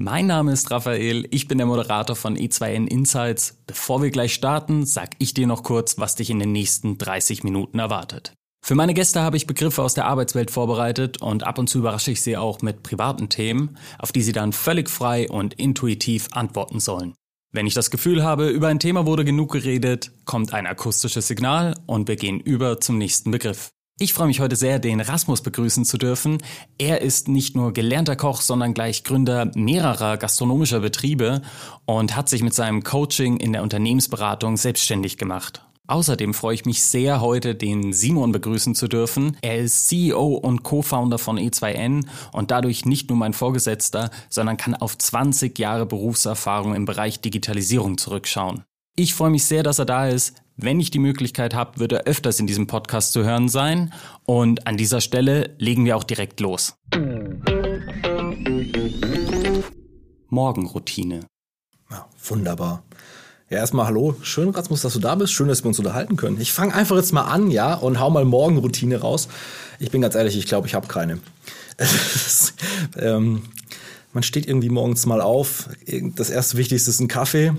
Mein Name ist Raphael, ich bin der Moderator von E2N Insights. Bevor wir gleich starten, sag ich dir noch kurz, was dich in den nächsten 30 Minuten erwartet. Für meine Gäste habe ich Begriffe aus der Arbeitswelt vorbereitet und ab und zu überrasche ich sie auch mit privaten Themen, auf die sie dann völlig frei und intuitiv antworten sollen. Wenn ich das Gefühl habe, über ein Thema wurde genug geredet, kommt ein akustisches Signal und wir gehen über zum nächsten Begriff. Ich freue mich heute sehr, den Rasmus begrüßen zu dürfen. Er ist nicht nur gelernter Koch, sondern gleich Gründer mehrerer gastronomischer Betriebe und hat sich mit seinem Coaching in der Unternehmensberatung selbstständig gemacht. Außerdem freue ich mich sehr, heute den Simon begrüßen zu dürfen. Er ist CEO und Co-Founder von E2N und dadurch nicht nur mein Vorgesetzter, sondern kann auf 20 Jahre Berufserfahrung im Bereich Digitalisierung zurückschauen. Ich freue mich sehr, dass er da ist. Wenn ich die Möglichkeit habe, wird er öfters in diesem Podcast zu hören sein. Und an dieser Stelle legen wir auch direkt los. Morgenroutine. Ja, wunderbar. Ja, erstmal hallo. Schön, Rasmus, dass du da bist. Schön, dass wir uns unterhalten können. Ich fange einfach jetzt mal an, ja, und hau mal Morgenroutine raus. Ich bin ganz ehrlich, ich glaube, ich habe keine. ähm, man steht irgendwie morgens mal auf. Das erste Wichtigste ist ein Kaffee.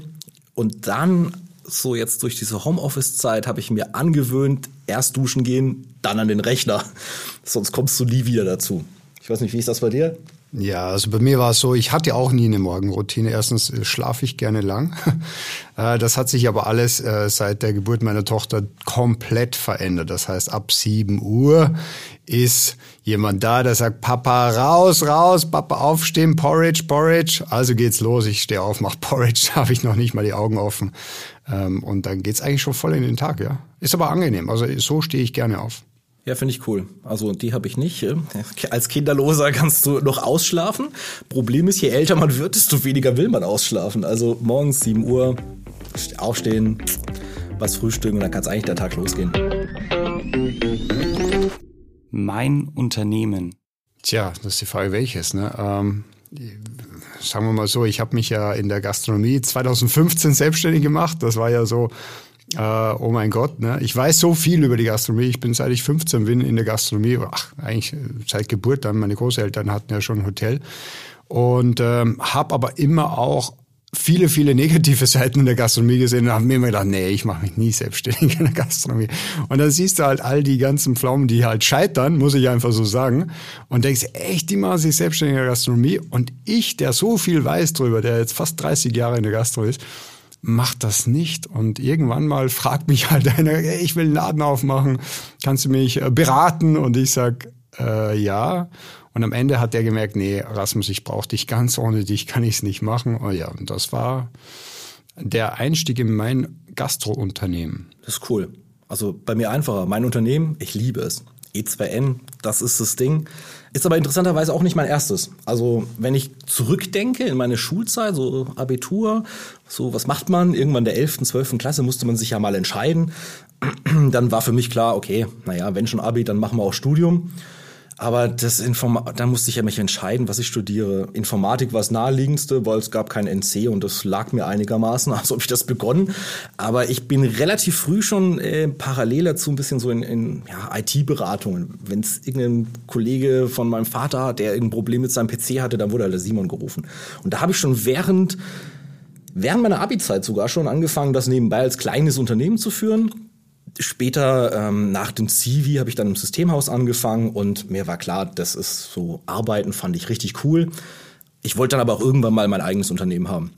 Und dann, so jetzt durch diese Homeoffice-Zeit, habe ich mir angewöhnt, erst duschen gehen, dann an den Rechner. Sonst kommst du nie wieder dazu. Ich weiß nicht, wie ist das bei dir? Ja, also bei mir war es so, ich hatte auch nie eine Morgenroutine. Erstens äh, schlafe ich gerne lang. Äh, Das hat sich aber alles äh, seit der Geburt meiner Tochter komplett verändert. Das heißt, ab 7 Uhr ist jemand da, der sagt, Papa, raus, raus, Papa, aufstehen, Porridge, Porridge. Also geht's los, ich stehe auf, mach Porridge, habe ich noch nicht mal die Augen offen. Ähm, Und dann geht's eigentlich schon voll in den Tag, ja. Ist aber angenehm, also so stehe ich gerne auf. Ja, finde ich cool. Also die habe ich nicht. Als Kinderloser kannst du noch ausschlafen. Problem ist, je älter man wird, desto weniger will man ausschlafen. Also morgens 7 Uhr aufstehen, was frühstücken und dann kann es eigentlich der Tag losgehen. Mein Unternehmen. Tja, das ist die Frage, welches. Ne? Ähm, sagen wir mal so, ich habe mich ja in der Gastronomie 2015 selbstständig gemacht. Das war ja so, äh, oh mein Gott, ne? ich weiß so viel über die Gastronomie. Ich bin seit ich 15 bin in der Gastronomie, ach, eigentlich seit Geburt dann. Meine Großeltern hatten ja schon ein Hotel und ähm, habe aber immer auch viele, viele negative Seiten in der Gastronomie gesehen und habe mir immer gedacht, nee, ich mache mich nie selbstständig in der Gastronomie. Und dann siehst du halt all die ganzen Pflaumen, die halt scheitern, muss ich einfach so sagen. Und denkst, echt, die machen sich selbstständig in der Gastronomie. Und ich, der so viel weiß drüber, der jetzt fast 30 Jahre in der Gastronomie ist, macht das nicht. Und irgendwann mal fragt mich halt einer, hey, ich will einen Laden aufmachen, kannst du mich äh, beraten? Und ich sag, äh, ja. Und am Ende hat der gemerkt, nee, Rasmus, ich brauche dich ganz, ohne dich kann ich es nicht machen. Und ja, und das war der Einstieg in mein Gastrounternehmen. Das ist cool. Also bei mir einfacher. Mein Unternehmen, ich liebe es. E2N, das ist das Ding. Ist aber interessanterweise auch nicht mein erstes. Also wenn ich zurückdenke in meine Schulzeit, so Abitur, so was macht man? Irgendwann der 11., 12. Klasse musste man sich ja mal entscheiden. Dann war für mich klar, okay, naja, wenn schon Abi, dann machen wir auch Studium. Aber das Informa da musste ich ja mich entscheiden, was ich studiere. Informatik war das naheliegendste, weil es gab kein NC und das lag mir einigermaßen, also habe ich das begonnen. Aber ich bin relativ früh schon äh, parallel dazu ein bisschen so in, in ja, IT-Beratungen. Wenn es irgendein Kollege von meinem Vater hat, der irgendein Problem mit seinem PC hatte, dann wurde halt der Simon gerufen. Und da habe ich schon während während meiner Abi-Zeit sogar schon angefangen, das nebenbei als kleines Unternehmen zu führen später ähm, nach dem Zivi habe ich dann im Systemhaus angefangen und mir war klar, das ist so Arbeiten fand ich richtig cool. Ich wollte dann aber auch irgendwann mal mein eigenes Unternehmen haben.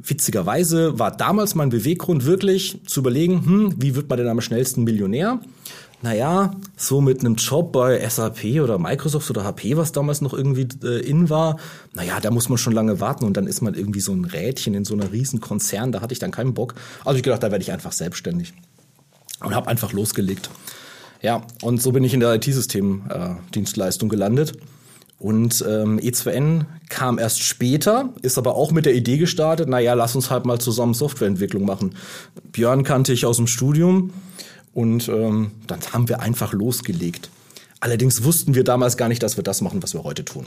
Witzigerweise war damals mein Beweggrund wirklich zu überlegen, hm, wie wird man denn am schnellsten Millionär? Naja, so mit einem Job bei SAP oder Microsoft oder HP, was damals noch irgendwie äh, in war, naja, da muss man schon lange warten und dann ist man irgendwie so ein Rädchen in so einer riesen Konzern, da hatte ich dann keinen Bock. Also ich gedacht, da werde ich einfach selbstständig und habe einfach losgelegt. Ja, und so bin ich in der IT-System-Dienstleistung gelandet. Und ähm, E2N kam erst später, ist aber auch mit der Idee gestartet, naja, lass uns halt mal zusammen Softwareentwicklung machen. Björn kannte ich aus dem Studium Und ähm, dann haben wir einfach losgelegt. Allerdings wussten wir damals gar nicht, dass wir das machen, was wir heute tun.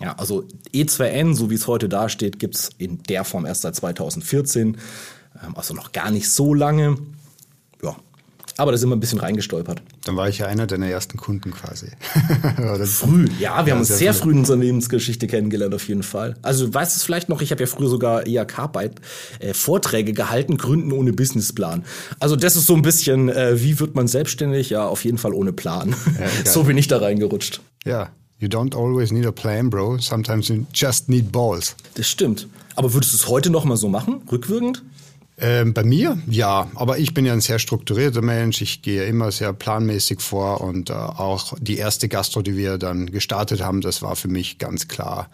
Ja, also E2N, so wie es heute dasteht, gibt's in der Form erst seit 2014, ähm, also noch gar nicht so lange. Ja, aber da sind wir ein bisschen reingestolpert. Dann war ich ja einer deiner ersten Kunden quasi. früh, ja, wir haben uns sehr, früh in unserer Lebensgeschichte kennengelernt, auf jeden Fall. Also du weißt es vielleicht noch, ich habe ja früher sogar IHK-Vorträge äh, gehalten, Gründen ohne Businessplan. Also das ist so ein bisschen, äh, wie wird man selbstständig? Ja, auf jeden Fall ohne Plan. Ja, so bin ich da reingerutscht. Ja, You don't always need a plan, bro. Sometimes you just need balls. Das stimmt. Aber würdest du es heute noch mal so machen, rückwirkend? Ähm, bei mir, ja, aber ich bin ja ein sehr strukturierter Mensch. Ich gehe immer sehr planmäßig vor und äh, auch die erste Gastro, die wir dann gestartet haben, das war für mich ganz klar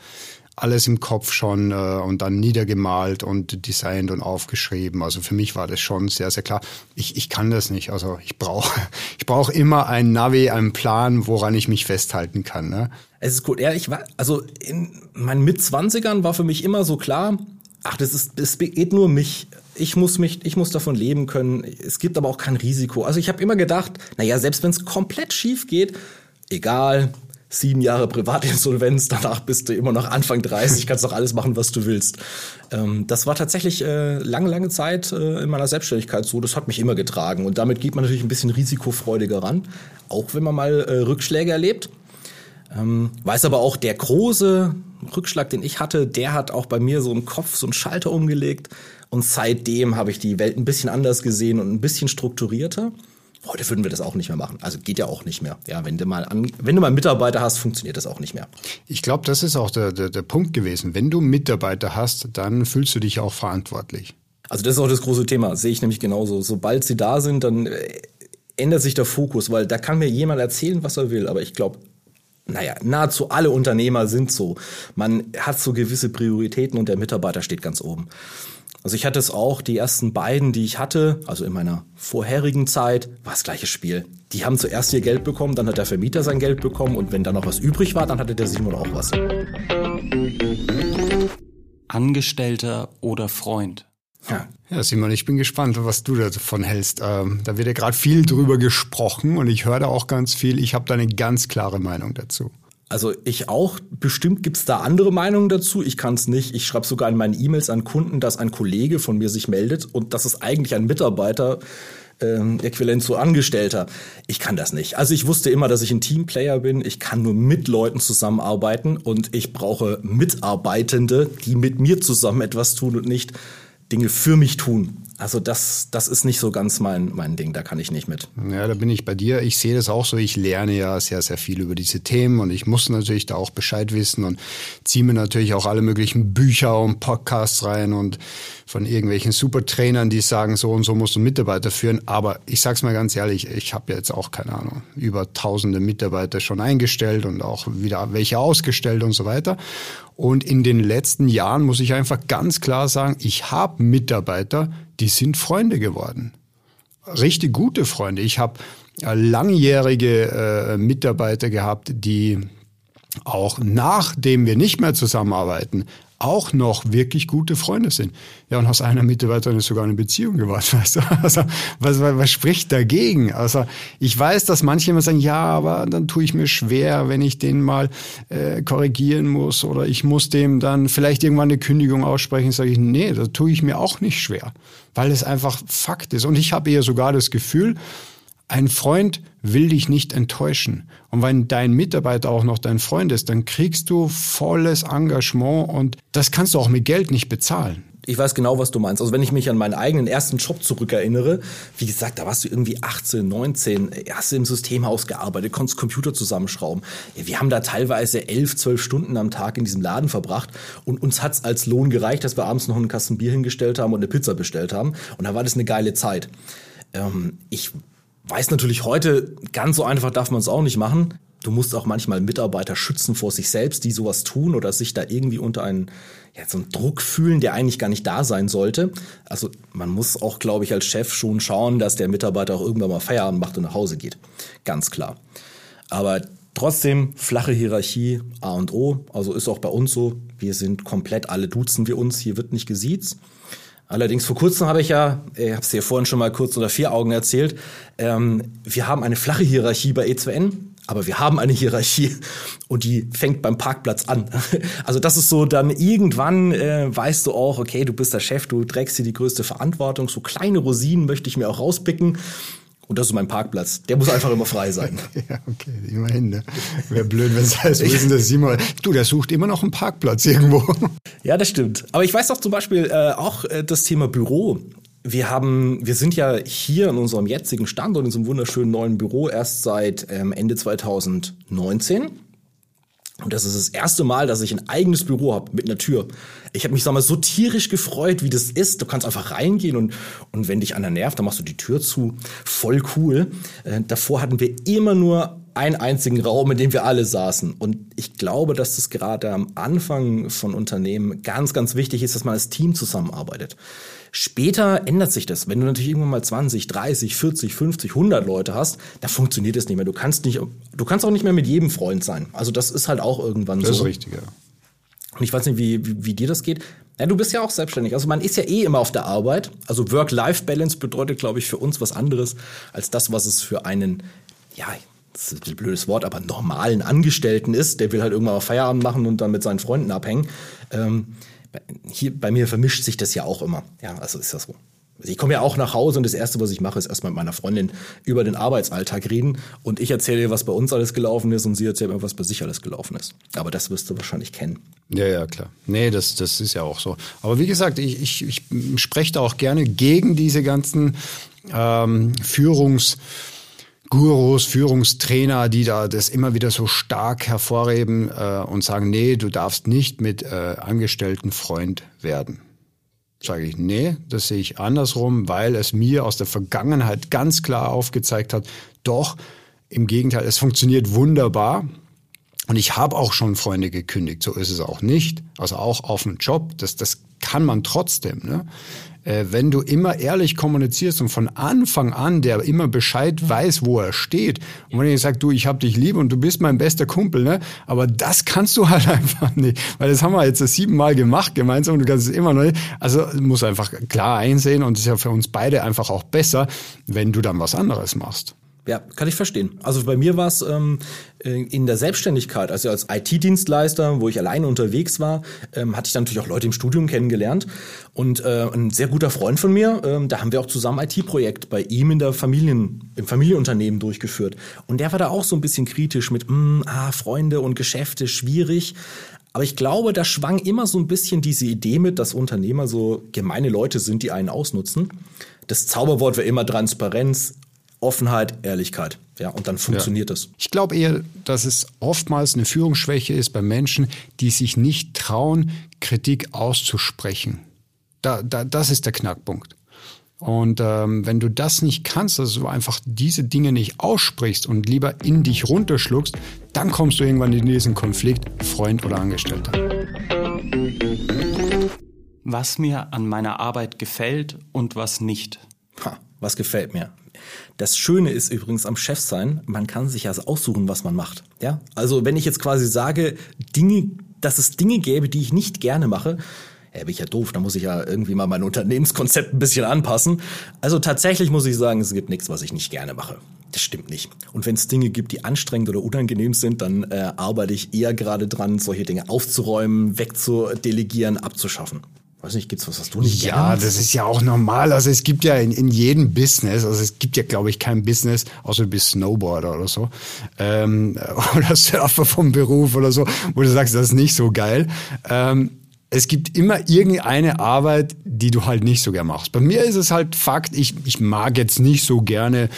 alles im Kopf schon äh, und dann niedergemalt und designt und aufgeschrieben. Also für mich war das schon sehr, sehr klar. Ich, ich kann das nicht. Also ich brauche ich brauch immer ein Navi, einen Plan, woran ich mich festhalten kann. Ne? Es ist gut. Ja, ich war, also in meinen Mitzwanzigern war für mich immer so klar, ach, das ist, es geht nur mich ich muss mich, ich muss davon leben können. Es gibt aber auch kein Risiko. Also ich habe immer gedacht, naja, selbst wenn es komplett schief geht, egal, sieben Jahre Privatinsolvenz, danach bist du immer noch Anfang 30, kannst doch alles machen, was du willst. Ähm, das war tatsächlich äh, lange, lange Zeit äh, in meiner Selbstständigkeit so. Das hat mich immer getragen. Und damit geht man natürlich ein bisschen risikofreudiger ran, auch wenn man mal äh, Rückschläge erlebt. Ähm, weiß aber auch, der große Rückschlag, den ich hatte, der hat auch bei mir so im Kopf so einen Schalter umgelegt. Und seitdem habe ich die Welt ein bisschen anders gesehen und ein bisschen strukturierter. Heute würden wir das auch nicht mehr machen. Also geht ja auch nicht mehr. Ja, wenn du mal an, wenn du mal Mitarbeiter hast, funktioniert das auch nicht mehr. Ich glaube, das ist auch der, der, der Punkt gewesen. Wenn du Mitarbeiter hast, dann fühlst du dich auch verantwortlich. Also das ist auch das große Thema. Sehe ich nämlich genauso. Sobald sie da sind, dann äh, ändert sich der Fokus, weil da kann mir jemand erzählen, was er will. Aber ich glaube, naja, nahezu alle Unternehmer sind so. Man hat so gewisse Prioritäten und der Mitarbeiter steht ganz oben. Also ich hatte es auch, die ersten beiden, die ich hatte, also in meiner vorherigen Zeit, war das gleiche Spiel. Die haben zuerst ihr Geld bekommen, dann hat der Vermieter sein Geld bekommen und wenn da noch was übrig war, dann hatte der Simon auch was. Angestellter oder Freund? Ja. ja, Simon, ich bin gespannt, was du davon hältst. Ähm, da wird ja gerade viel drüber gesprochen und ich höre da auch ganz viel. Ich habe da eine ganz klare Meinung dazu. Also ich auch. Bestimmt gibt's da andere Meinungen dazu. Ich kann es nicht. Ich schreibe sogar in meinen E-Mails an Kunden, dass ein Kollege von mir sich meldet und das ist eigentlich ein Mitarbeiter, ähm, äquivalent zu Angestellter. Ich kann das nicht. Also ich wusste immer, dass ich ein Teamplayer bin. Ich kann nur mit Leuten zusammenarbeiten und ich brauche Mitarbeitende, die mit mir zusammen etwas tun und nicht Dinge für mich tun. Also das, das ist nicht so ganz mein, mein Ding, da kann ich nicht mit. Ja, da bin ich bei dir. Ich sehe das auch so. Ich lerne ja sehr, sehr viel über diese Themen und ich muss natürlich da auch Bescheid wissen und ziehe mir natürlich auch alle möglichen Bücher und Podcasts rein und von irgendwelchen Supertrainern, die sagen, so und so musst du Mitarbeiter führen. Aber ich sag's mal ganz ehrlich, ich habe jetzt auch keine Ahnung, über tausende Mitarbeiter schon eingestellt und auch wieder welche ausgestellt und so weiter. Und in den letzten Jahren muss ich einfach ganz klar sagen, ich habe Mitarbeiter, die sind Freunde geworden. Richtig gute Freunde. Ich habe äh, langjährige äh, Mitarbeiter gehabt, die auch nachdem wir nicht mehr zusammenarbeiten, auch noch wirklich gute Freunde sind. Ja, und aus einer Mitarbeiterin ist sogar eine Beziehung geworden, weißt du? Also, was, was, was spricht dagegen? Also, ich weiß, dass manche immer sagen, ja, aber dann tue ich mir schwer, wenn ich den mal äh, korrigieren muss oder ich muss dem dann vielleicht irgendwann eine Kündigung aussprechen, sage ich, nee, da tue ich mir auch nicht schwer, weil es einfach Fakt ist. Und ich habe eher sogar das Gefühl, ein Freund will dich nicht enttäuschen. Und wenn dein Mitarbeiter auch noch dein Freund ist, dann kriegst du volles Engagement und das kannst du auch mit Geld nicht bezahlen. Ich weiß genau, was du meinst. Also wenn ich mich an meinen eigenen ersten Job zurückerinnere, wie gesagt, da warst du irgendwie 18, 19, hast du im Systemhaus gearbeitet, konntest Computer zusammenschrauben. Wir haben da teilweise elf, zwölf Stunden am Tag in diesem Laden verbracht und uns hat's als Lohn gereicht, dass wir abends noch einen Kasten Bier hingestellt haben und eine Pizza bestellt haben. Und da war das eine geile Zeit. Ähm, ich weiß natürlich heute, ganz so einfach darf man es auch nicht machen. Du musst auch manchmal Mitarbeiter schützen vor sich selbst, die sowas tun oder sich da irgendwie unter einen, ja, so einen Druck fühlen, der eigentlich gar nicht da sein sollte. Also man muss auch, glaube ich, als Chef schon schauen, dass der Mitarbeiter auch irgendwann mal Feierabend macht und nach Hause geht. Ganz klar. Aber trotzdem flache Hierarchie A und O. Also ist auch bei uns so. Wir sind komplett alle duzen wir uns. Hier wird nicht gesiezt. Allerdings vor kurzem habe ich ja, ich habe es dir vorhin schon mal kurz unter vier Augen erzählt, ähm, wir haben eine flache Hierarchie bei E2N, aber wir haben eine Hierarchie und die fängt beim Parkplatz an. Also das ist so, dann irgendwann äh, weißt du auch, okay, du bist der Chef, du trägst hier die größte Verantwortung. So kleine Rosinen möchte ich mir auch rauspicken. Und das ist mein Parkplatz. Der muss einfach immer frei sein. ja, okay, immerhin. Ne? Wäre blöd, wenn es heißt, denn der Simon? Du, der sucht immer noch einen Parkplatz irgendwo. Ja, das stimmt. Aber ich weiß auch zum Beispiel äh, auch äh, das Thema Büro. Wir haben, wir sind ja hier in unserem jetzigen Standort, in einem wunderschönen neuen Büro, erst seit ähm, Ende 2019. Und das ist das erste Mal, dass ich ein eigenes Büro habe mit einer Tür. Ich habe mich sag mal so tierisch gefreut, wie das ist. Du kannst einfach reingehen und und wenn dich einer nervt, dann machst du die Tür zu. Voll cool. Äh, davor hatten wir immer nur einen einzigen Raum, in dem wir alle saßen. Und ich glaube, dass das gerade am Anfang von Unternehmen ganz, ganz wichtig ist, dass man als Team zusammenarbeitet. Später ändert sich das. Wenn du natürlich irgendwann mal 20, 30, 40, 50, 100 Leute hast, da funktioniert es nicht mehr. Du kannst nicht, du kannst auch nicht mehr mit jedem Freund sein. Also das ist halt auch irgendwann das so. Das ist richtig, ja. Und ich weiß nicht, wie, wie, wie dir das geht. Ja, du bist ja auch selbstständig. Also man ist ja eh immer auf der Arbeit. Also Work-Life-Balance bedeutet, glaube ich, für uns was anderes als das, was es für einen, ja, das ist ein blödes Wort, aber normalen Angestellten ist. Der will halt irgendwann mal Feierabend machen und dann mit seinen Freunden abhängen. Ähm, hier bei mir vermischt sich das ja auch immer. Ja, also ist das so. Also ich komme ja auch nach Hause und das Erste, was ich mache, ist erstmal mit meiner Freundin über den Arbeitsalltag reden und ich erzähle ihr, was bei uns alles gelaufen ist und sie erzählt mir, was bei sich alles gelaufen ist. Aber das wirst du wahrscheinlich kennen. Ja, ja, klar. Nee, das, das ist ja auch so. Aber wie gesagt, ich, ich, ich spreche da auch gerne gegen diese ganzen ähm, Führungs- Gurus, Führungstrainer, die da das immer wieder so stark hervorheben äh, und sagen, nee, du darfst nicht mit äh, Angestellten Freund werden. Sage ich, nee, das sehe ich andersrum, weil es mir aus der Vergangenheit ganz klar aufgezeigt hat, doch, im Gegenteil, es funktioniert wunderbar. Und ich habe auch schon Freunde gekündigt, so ist es auch nicht. Also auch auf dem Job, das, das kann man trotzdem. Ne? äh, wenn du immer ehrlich kommunizierst und von Anfang an der immer Bescheid weiß, wo er steht und wenn ich sage, du, ich hab dich lieb und du bist mein bester Kumpel, ne? aber das kannst du halt einfach nicht, weil das haben wir jetzt das siebenmal gemacht gemeinsam und du kannst es immer noch nicht. Also muss einfach klar einsehen und es ist ja für uns beide einfach auch besser, wenn du dann was anderes machst. Ja, kann ich verstehen. Also bei mir war es ähm, äh, in der Selbstständigkeit, also als IT-Dienstleister, wo ich alleine unterwegs war, ähm, hatte ich dann natürlich auch Leute im Studium kennengelernt. Und äh, ein sehr guter Freund von mir, ähm, da haben wir auch zusammen IT-Projekt bei ihm in der Familien, im Familienunternehmen durchgeführt. Und der war da auch so ein bisschen kritisch mit, mm, ah, Freunde und Geschäfte, schwierig. Aber ich glaube, da schwang immer so ein bisschen diese Idee mit, dass Unternehmer so gemeine Leute sind, die einen ausnutzen. Das Zauberwort war immer Transparenz, Offenheit, Ehrlichkeit. Ja, und dann funktioniert es. Ja. Ich glaube eher, dass es oftmals eine Führungsschwäche ist bei Menschen, die sich nicht trauen, Kritik auszusprechen. Da, da, das ist der Knackpunkt. Und ähm, wenn du das nicht kannst, dass du einfach diese Dinge nicht aussprichst und lieber in dich runterschluckst, dann kommst du irgendwann in diesen Konflikt, Freund oder Angestellter. Was mir an meiner Arbeit gefällt und was nicht. Ha, was gefällt mir? Das Schöne ist übrigens am Chef sein, man kann sich ja aussuchen, was man macht. Ja? Also wenn ich jetzt quasi sage, Dinge, dass es Dinge gäbe, die ich nicht gerne mache, ja, bin ich ja doof, da muss ich ja irgendwie mal mein Unternehmenskonzept ein bisschen anpassen. Also tatsächlich muss ich sagen, es gibt nichts, was ich nicht gerne mache. Das stimmt nicht. Und wenn es Dinge gibt, die anstrengend oder unangenehm sind, dann äh, arbeite ich eher gerade dran, solche Dinge aufzuräumen, wegzudelegieren, abzuschaffen. Weiß nicht, gibt's was, was du nicht Ja, gerne das ist ja auch normal. Also es gibt ja in, in jedem Business, also es gibt ja, glaube ich, kein Business, außer du bist Snowboarder oder so, ähm, oder Surfer vom Beruf oder so, wo du sagst, das ist nicht so geil. Ähm, es gibt immer irgendeine Arbeit, die du halt nicht so gern machst. Bei mir ist es halt Fakt, ich, ich mag jetzt nicht so gerne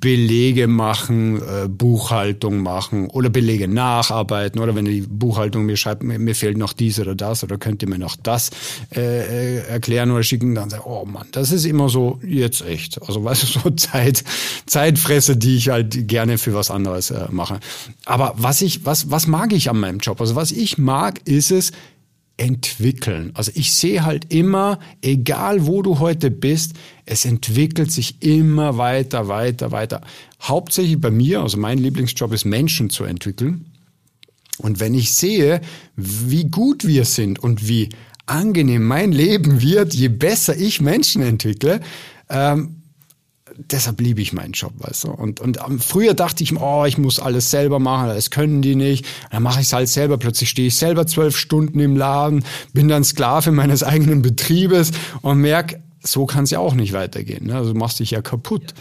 Belege machen, äh, Buchhaltung machen oder Belege nacharbeiten oder wenn die Buchhaltung mir schreibt, mir, mir fehlt noch dies oder das oder könnt ihr mir noch das äh, äh erklären oder schicken, dann sage oh Mann, das ist immer so jetzt echt. Also weißt du, so Zeit, Zeitfresse, die ich halt gerne für was anderes äh, mache. Aber was ich, was, was mag ich an meinem Job? Also was ich mag, ist es, entwickeln. Also ich sehe halt immer, egal wo du heute bist, es entwickelt sich immer weiter, weiter, weiter. Hauptsächlich bei mir, also mein Lieblingsjob ist Menschen zu entwickeln. Und wenn ich sehe, wie gut wir sind und wie angenehm mein Leben wird, je besser ich Menschen entwickle. Ähm, deshalb liebe ich meinen Job, weißt du. Und, und früher dachte ich, oh, ich muss alles selber machen, das können die nicht. Dann mache ich es halt selber. Plötzlich stehe ich selber zwölf Stunden im Laden, bin dann Sklave meines eigenen Betriebes und merke, so kann es ja auch nicht weitergehen. Ne? Also du machst dich ja kaputt.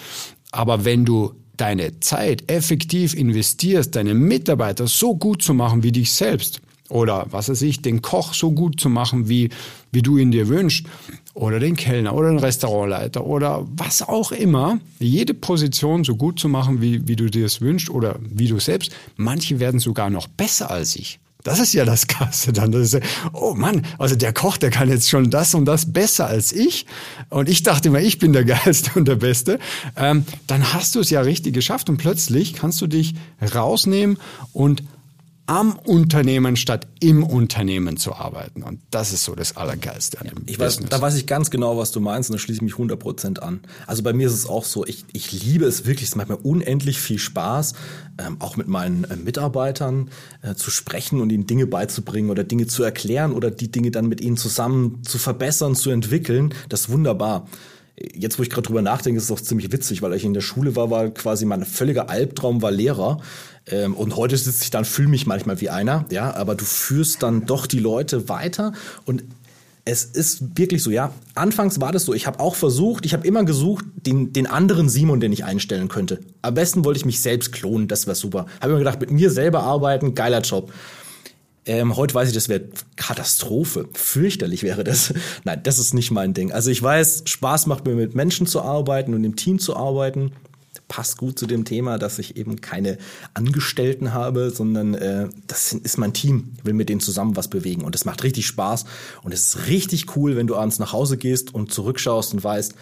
Aber wenn du deine Zeit effektiv investierst, deine Mitarbeiter so gut zu machen wie dich selbst, oder was weiß ich, den Koch so gut zu machen, wie, wie du ihn dir wünschst, oder den Kellner oder den Restaurantleiter oder was auch immer, jede Position so gut zu machen, wie, wie du dir es wünschst oder wie du selbst. Manche werden sogar noch besser als ich. Das ist ja das Krasse dann. Das ist, oh Mann, also der Koch, der kann jetzt schon das und das besser als ich. Und ich dachte immer, ich bin der Geilste und der Beste. Ähm, dann hast du es ja richtig geschafft und plötzlich kannst du dich rausnehmen und am Unternehmen statt im Unternehmen zu arbeiten. Und das ist so das Allergeilste an dem ich weiß, Business. Da weiß ich ganz genau, was du meinst und da schließe ich mich 100% an. Also bei mir ist es auch so, ich, ich liebe es wirklich, es macht mir unendlich viel Spaß, ähm, auch mit meinen äh, Mitarbeitern äh, zu sprechen und ihnen Dinge beizubringen oder Dinge zu erklären oder die Dinge dann mit ihnen zusammen zu verbessern, zu entwickeln. Das ist wunderbar jetzt, wo ich gerade drüber nachdenke, ist es auch ziemlich witzig, weil ich in der Schule war, war quasi mein völliger Albtraum war Lehrer. Ähm, und heute sitze ich dann, fühle mich manchmal wie einer, ja, aber du führst dann doch die Leute weiter und es ist wirklich so, ja. Anfangs war das so. Ich habe auch versucht, ich habe immer gesucht, den, den anderen Simon, den ich einstellen könnte. Am besten wollte ich mich selbst klonen, das wäre super. Habe immer gedacht, mit mir selber arbeiten, geiler Job. Ähm, heute weiß ich, das wäre Katastrophe. Fürchterlich wäre das. Nein, das ist nicht mein Ding. Also ich weiß, Spaß macht mir mit Menschen zu arbeiten und im Team zu arbeiten passt gut zu dem Thema, dass ich eben keine Angestellten habe, sondern äh, das ist mein Team. Ich will mit denen zusammen was bewegen und es macht richtig Spaß und es ist richtig cool, wenn du abends nach Hause gehst und zurückschaust und weißt,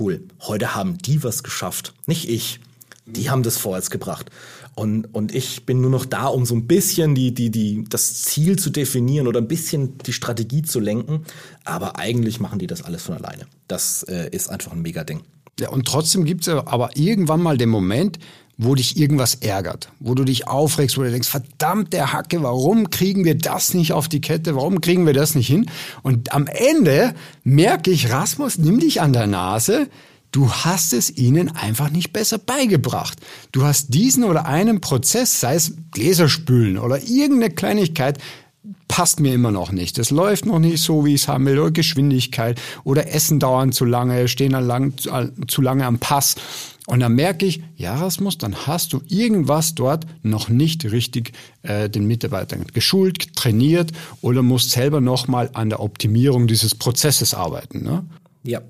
cool, heute haben die was geschafft, nicht ich. Die haben das vorwärts gebracht. Und, und ich bin nur noch da, um so ein bisschen die, die, die, das Ziel zu definieren oder ein bisschen die Strategie zu lenken. Aber eigentlich machen die das alles von alleine. Das äh, ist einfach ein Mega-Ding. Ja, und trotzdem gibt es aber irgendwann mal den Moment, wo dich irgendwas ärgert, wo du dich aufregst, wo du denkst, verdammt der Hacke, warum kriegen wir das nicht auf die Kette, warum kriegen wir das nicht hin? Und am Ende merke ich, Rasmus, nimm dich an der Nase, du hast es ihnen einfach nicht besser beigebracht. Du hast diesen oder einen Prozess, sei es Gläserspülen oder irgendeine Kleinigkeit, passt mir immer noch nicht. Es läuft noch nicht so, wie ich es haben will, oder Geschwindigkeit oder Essen dauern zu lange, stehen dann lang, zu lange am Pass. Und dann merke ich, ja, Rasmus, dann hast du irgendwas dort noch nicht richtig äh, den Mitarbeitern geschult, trainiert oder musst selber nochmal an der Optimierung dieses Prozesses arbeiten. Ne? Ja,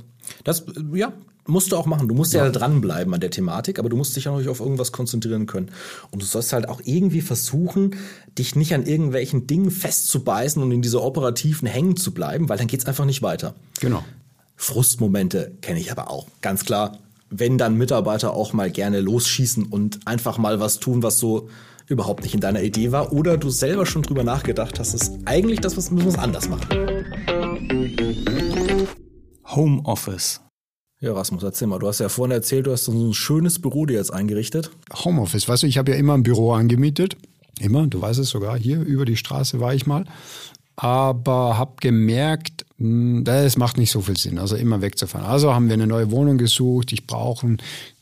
das, ja, musst du auch machen. Du musst ja, ja dranbleiben an der Thematik, aber du musst dich ja noch auf irgendwas konzentrieren können. Und du sollst halt auch irgendwie versuchen, dich nicht an irgendwelchen Dingen festzubeißen und in dieser operativen hängen zu bleiben, weil dann geht's einfach nicht weiter. Genau. Frustmomente kenne ich aber auch. Ganz klar, wenn dann Mitarbeiter auch mal gerne losschießen und einfach mal was tun, was so überhaupt nicht in deiner Idee war oder du selber schon drüber nachgedacht hast, ist eigentlich das, was müssen wir anders machen. Homeoffice. Ja, Rasmus, erzähl mal. Du hast ja vorhin erzählt, du hast so ein schönes Büro dir jetzt eingerichtet. Homeoffice, weißt du, ich habe ja immer ein Büro angemietet. Immer, du weißt es sogar, hier über die Straße war ich mal. Aber habe gemerkt, hm, das macht nicht so viel Sinn, also immer wegzufahren. Also haben wir eine neue Wohnung gesucht. Ich brauche eine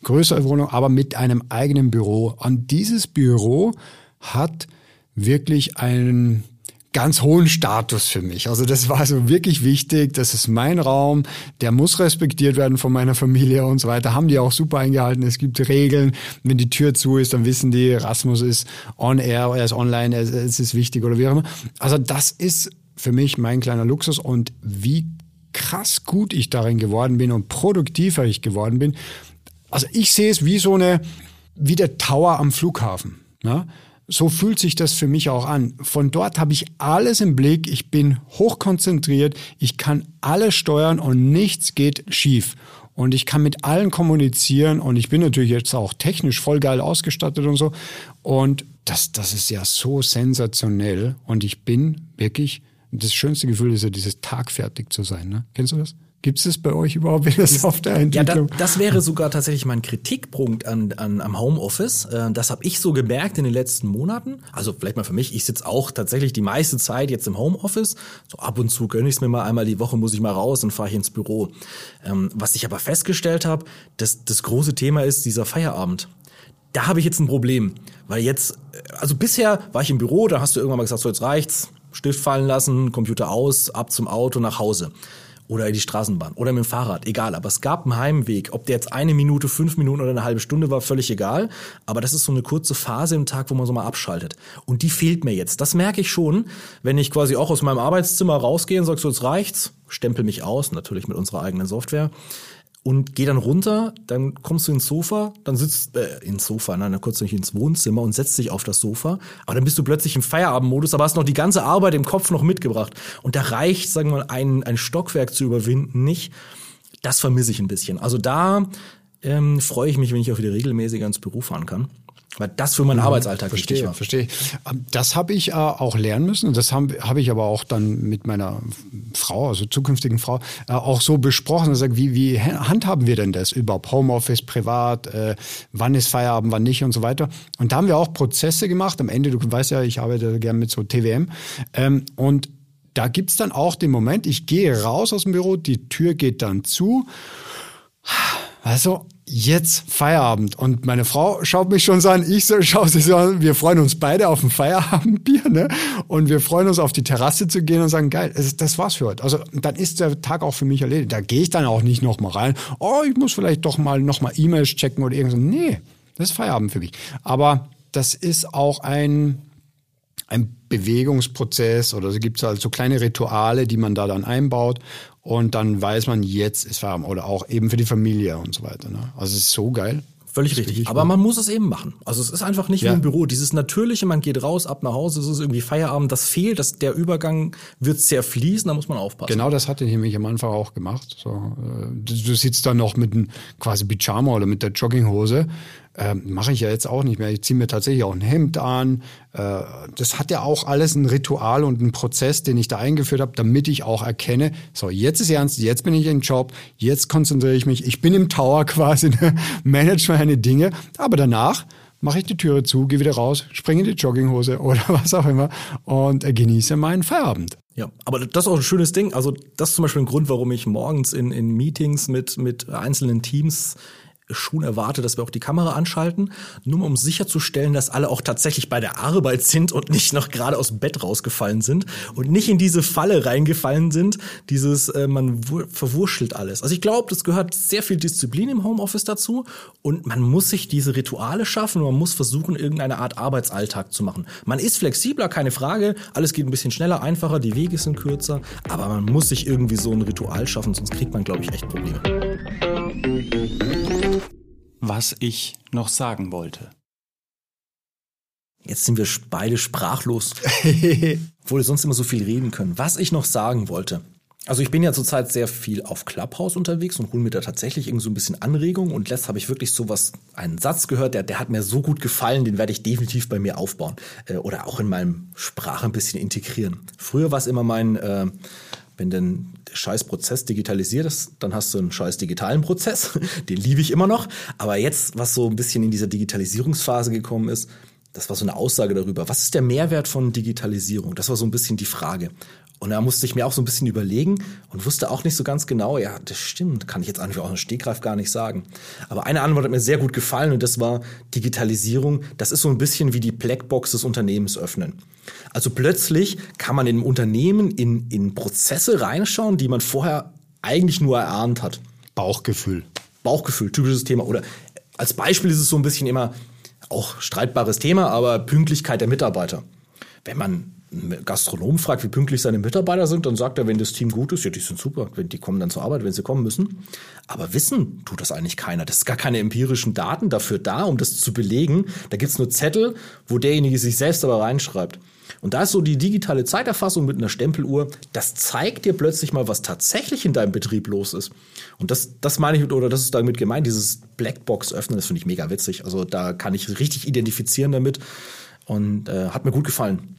größere Wohnung, aber mit einem eigenen Büro. Und dieses Büro hat wirklich einen ganz hohen Status für mich. Also das war so wirklich wichtig. Das ist mein Raum. Der muss respektiert werden von meiner Familie und so weiter. Haben die auch super eingehalten. Es gibt Regeln. Wenn die Tür zu ist, dann wissen die, Rasmus ist on air, er ist online, es ist wichtig oder wie auch immer. Also das ist für mich mein kleiner Luxus und wie krass gut ich darin geworden bin und produktiver ich geworden bin. Also ich sehe es wie so eine, wie der Tower am Flughafen. Ne? So fühlt sich das für mich auch an. Von dort habe ich alles im Blick, ich bin hochkonzentriert, ich kann alles steuern und nichts geht schief. Und ich kann mit allen kommunizieren und ich bin natürlich jetzt auch technisch voll geil ausgestattet und so. Und das, das ist ja so sensationell und ich bin wirklich, das schönste Gefühl ist ja dieses Tag fertig zu sein. Ne? Kennst du das? Gibt es bei euch überhaupt in der Softwareentwicklung? Ja, da, das wäre sogar tatsächlich mein Kritikpunkt an, an, am Homeoffice. Äh, das habe ich so gemerkt in den letzten Monaten. Also vielleicht mal für mich, ich sitze auch tatsächlich die meiste Zeit jetzt im Homeoffice. So ab und zu gönne ich es mir mal einmal die Woche, muss ich mal raus und fahre ich ins Büro. Ähm, was ich aber festgestellt habe, dass das große Thema ist dieser Feierabend da habe ich jetzt ein Problem. Weil jetzt, also bisher war ich im Büro, da hast du irgendwann mal gesagt, so jetzt reicht's, Stift fallen lassen, Computer aus, ab zum Auto, nach Hause. Oder die Straßenbahn oder mit dem Fahrrad, egal. Aber es gab einen Heimweg. Ob der jetzt eine Minute, fünf Minuten oder eine halbe Stunde war, völlig egal. Aber das ist so eine kurze Phase im Tag, wo man so mal abschaltet. Und die fehlt mir jetzt. Das merke ich schon, wenn ich quasi auch aus meinem Arbeitszimmer rausgehe und sage, so jetzt reicht's, stempel mich aus, natürlich mit unserer eigenen Software und geh dann runter, dann kommst du ins Sofa, dann sitzt äh, ins Sofa, nein, dann kurz nicht ins Wohnzimmer und setzt dich auf das Sofa, aber dann bist du plötzlich im Feierabendmodus, aber hast noch die ganze Arbeit im Kopf noch mitgebracht und da reicht, sagen wir mal, ein, ein Stockwerk zu überwinden nicht. Das vermisse ich ein bisschen. Also da ähm, freue ich mich, wenn ich auch wieder regelmäßiger ins Büro fahren kann. Weil das für meinen mhm, Arbeitsalltag verstehe, wichtig war. Verstehe. Ähm, das habe ich äh, auch lernen müssen das habe hab ich aber auch dann mit meiner Frau, also zukünftigen Frau, äh, auch so besprochen. Also wie, wie handhaben wir denn das überhaupt? Homeoffice, privat, äh, wann ist Feierabend, wann nicht und so weiter. Und da haben wir auch Prozesse gemacht. Am Ende, du weißt ja, ich arbeite gerne mit so TWM. Ähm, und da gibt's dann auch den Moment, ich gehe raus aus dem Büro, die Tür geht dann zu. Also jetzt Feierabend. Und meine Frau schaut mich schon so an, ich so, schaue sie so an. Wir freuen uns beide auf ein Feierabendbier, ne? Und wir freuen uns auf die Terrasse zu gehen und sagen, geil, das war's für heute. Also dann ist der Tag auch für mich erledigt. Da gehe ich dann auch nicht nochmal rein. Oh, ich muss vielleicht doch mal nochmal E-Mails checken oder irgendwas. Nee, das ist Feierabend für mich. Aber das ist auch ein, ein Bewegungsprozess oder es gibt halt so kleine Rituale, die man da dann einbaut und dann weiß man, jetzt ist Feierabend oder auch eben für die Familie und so weiter. Ne? Also es ist so geil. Völlig richtig. Aber man muss es eben machen. Also es ist einfach nicht ja. wie im Büro. Dieses natürliche, man geht raus, ab nach Hause, es ist irgendwie Feierabend, das fehlt, das, der Übergang wird sehr fließen, da muss man aufpassen. Genau das hatte ich nämlich am Anfang auch gemacht. So, äh, du, du sitzt dann noch mit einem quasi Pyjama oder mit der Jogginghose ähm, Mache ich ja jetzt auch nicht mehr. Ich ziehe mir tatsächlich auch ein Hemd an. Äh, das hat ja auch alles ein Ritual und einen Prozess, den ich da eingeführt habe, damit ich auch erkenne, so, jetzt ist ernst, jetzt bin ich im Job, jetzt konzentriere ich mich, ich bin im Tower quasi, ne, manage meine Dinge, aber danach mache ich die Türe zu, gehe wieder raus, springe in die Jogginghose oder was auch immer und äh, genieße meinen Feierabend. Ja, aber das ist auch ein schönes Ding. Also das ist zum Beispiel ein Grund, warum ich morgens in, in Meetings mit, mit einzelnen Teams schon erwarte, dass wir auch die Kamera anschalten, nur um sicherzustellen, dass alle auch tatsächlich bei der Arbeit sind und nicht noch gerade aus dem Bett rausgefallen sind und nicht in diese Falle reingefallen sind, dieses äh, man verwurschtelt alles. Also ich glaube, das gehört sehr viel Disziplin im Homeoffice dazu und man muss sich diese Rituale schaffen und man muss versuchen, irgendeine Art Arbeitsalltag zu machen. Man ist flexibler, keine Frage, alles geht ein bisschen schneller, einfacher, die Wege sind kürzer, aber man muss sich irgendwie so ein Ritual schaffen, sonst kriegt man, glaube ich, echt Probleme was ich noch sagen wollte. Jetzt sind wir beide sprachlos, obwohl wir sonst immer so viel reden können. Was ich noch sagen wollte. Also ich bin ja zurzeit sehr viel auf Clubhouse unterwegs und hole mir da tatsächlich irgendwie so ein bisschen Anregung. Und letzt habe ich wirklich so was, einen Satz gehört, der, der hat mir so gut gefallen, den werde ich definitiv bei mir aufbauen. Äh, oder auch in meinem Sprache ein bisschen integrieren. Früher war es immer mein, äh, wenn denn der scheiß Prozess digitalisiert ist, dann hast du einen scheiß digitalen Prozess. Den liebe ich immer noch. Aber jetzt, was so ein bisschen in dieser Digitalisierungsphase gekommen ist, das war so eine Aussage darüber. Was ist der Mehrwert von Digitalisierung? Das war so ein bisschen die Frage. Und da musste ich mir auch so ein bisschen überlegen und wusste auch nicht so ganz genau, ja, das stimmt, kann ich jetzt eigentlich auch im Stegreif gar nicht sagen. Aber eine Antwort hat mir sehr gut gefallen und das war Digitalisierung. Das ist so ein bisschen wie die Blackbox des Unternehmens öffnen. Also plötzlich kann man im Unternehmen in, in Prozesse reinschauen, die man vorher eigentlich nur erahnt hat. Bauchgefühl. Bauchgefühl, typisches Thema. Oder als Beispiel ist es so ein bisschen immer auch streitbares Thema, aber Pünktlichkeit der Mitarbeiter. Wenn man Gastronom fragt, wie pünktlich seine Mitarbeiter sind, dann sagt er, wenn das Team gut ist, ja, die sind super, wenn die kommen dann zur Arbeit, wenn sie kommen müssen. Aber wissen tut das eigentlich keiner. Das ist gar keine empirischen Daten dafür da, um das zu belegen. Da gibt's nur Zettel, wo derjenige sich selbst aber reinschreibt. Und da ist so die digitale Zeiterfassung mit einer Stempeluhr, das zeigt dir plötzlich mal, was tatsächlich in deinem Betrieb los ist. Und das, das meine ich, oder das ist damit gemeint, dieses Blackbox öffnen, das finde ich mega witzig. Also da kann ich richtig identifizieren damit und äh, hat mir gut gefallen.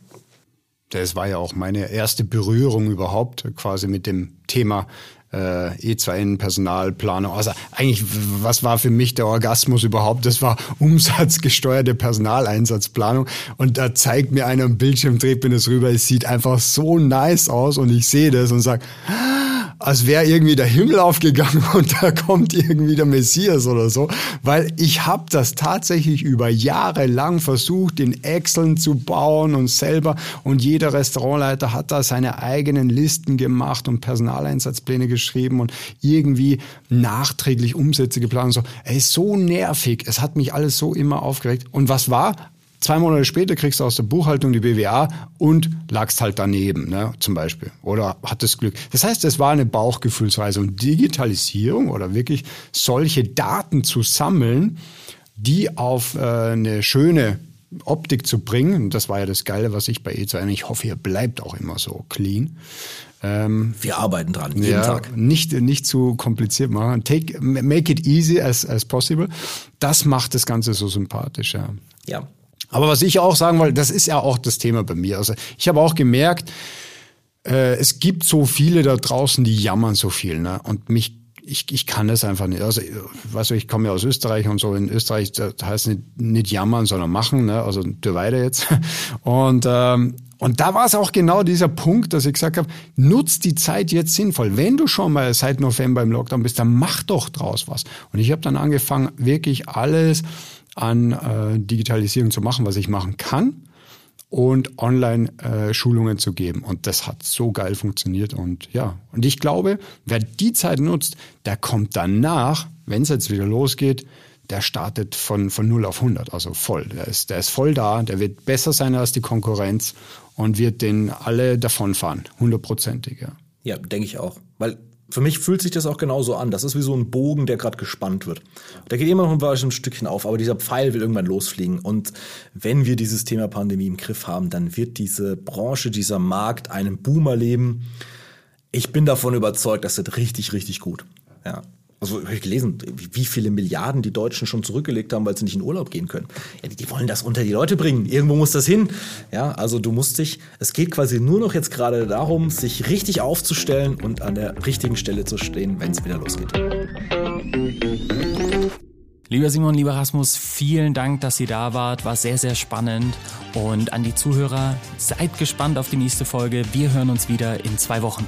Das war ja auch meine erste Berührung überhaupt quasi mit dem Thema äh, E2N Personalplanung. Also eigentlich, was war für mich der Orgasmus überhaupt? Das war umsatzgesteuerte Personaleinsatzplanung. Und da zeigt mir einer am Bildschirm, dreht mir das rüber, es sieht einfach so nice aus und ich sehe das und sage, als wäre irgendwie der Himmel aufgegangen und da kommt irgendwie der Messias oder so, weil ich habe das tatsächlich über Jahre lang versucht, in Excel zu bauen und selber und jeder Restaurantleiter hat da seine eigenen Listen gemacht und Personaleinsatzpläne geschrieben und irgendwie nachträglich Umsätze geplant und so. Ey, so nervig. Es hat mich alles so immer aufgeregt. Und was war? Zwei Monate später kriegst du aus der Buchhaltung die BWA und lagst halt daneben, ne, zum Beispiel. Oder hattest Glück. Das heißt, es war eine Bauchgefühlsweise. Und Digitalisierung oder wirklich solche Daten zu sammeln, die auf äh, eine schöne Optik zu bringen, und das war ja das Geile, was ich bei E2, ich hoffe, ihr bleibt auch immer so clean. Ähm, Wir arbeiten dran, jeden ja, Tag. Nicht, nicht zu kompliziert machen. Take, make it easy as, as possible. Das macht das Ganze so sympathisch, ja. Ja, aber was ich auch sagen wollte, das ist ja auch das Thema bei mir. Also ich habe auch gemerkt, äh, es gibt so viele da draußen, die jammern so viel. Ne? Und mich, ich, ich kann das einfach nicht. Also, weißt du, ich komme ja aus Österreich und so. In Österreich das heißt nicht, nicht jammern, sondern machen. Ne? Also du weiter jetzt. Und ähm, und da war es auch genau dieser Punkt, dass ich gesagt habe, nutz die Zeit jetzt sinnvoll. Wenn du schon mal seit November im Lockdown bist, dann mach doch draus was. Und ich habe dann angefangen, wirklich alles an äh, Digitalisierung zu machen, was ich machen kann und Online-Schulungen äh, zu geben. Und das hat so geil funktioniert. Und ja, und ich glaube, wer die Zeit nutzt, der kommt danach, wenn es jetzt wieder losgeht, der startet von, von 0 auf 100, also voll. Der ist, der ist voll da, der wird besser sein als die Konkurrenz und wird den alle davonfahren, hundertprozentig. Ja, ja denke ich auch. Weil für mich fühlt sich das auch genauso an. Das ist wie so ein Bogen, der gerade gespannt wird. Da geht immer noch ein Stückchen auf, aber dieser Pfeil will irgendwann losfliegen. Und wenn wir dieses Thema Pandemie im Griff haben, dann wird diese Branche, dieser Markt einen Boom erleben. Ich bin davon überzeugt, das wird richtig, richtig gut. Ja. Also habe ich gelesen, wie viele Milliarden die Deutschen schon zurückgelegt haben, weil sie nicht in Urlaub gehen können. Ja, die, wollen das unter die Leute bringen. Irgendwo muss das hin. Ja, also du musst dich, es geht quasi nur noch jetzt gerade darum, sich richtig aufzustellen und an der richtigen Stelle zu stehen, wenn es wieder losgeht. Lieber Simon, lieber Rasmus, vielen Dank, dass ihr da wart. War sehr, sehr spannend. Und an die Zuhörer, seid gespannt auf die nächste Folge. Wir hören uns wieder in zwei Wochen.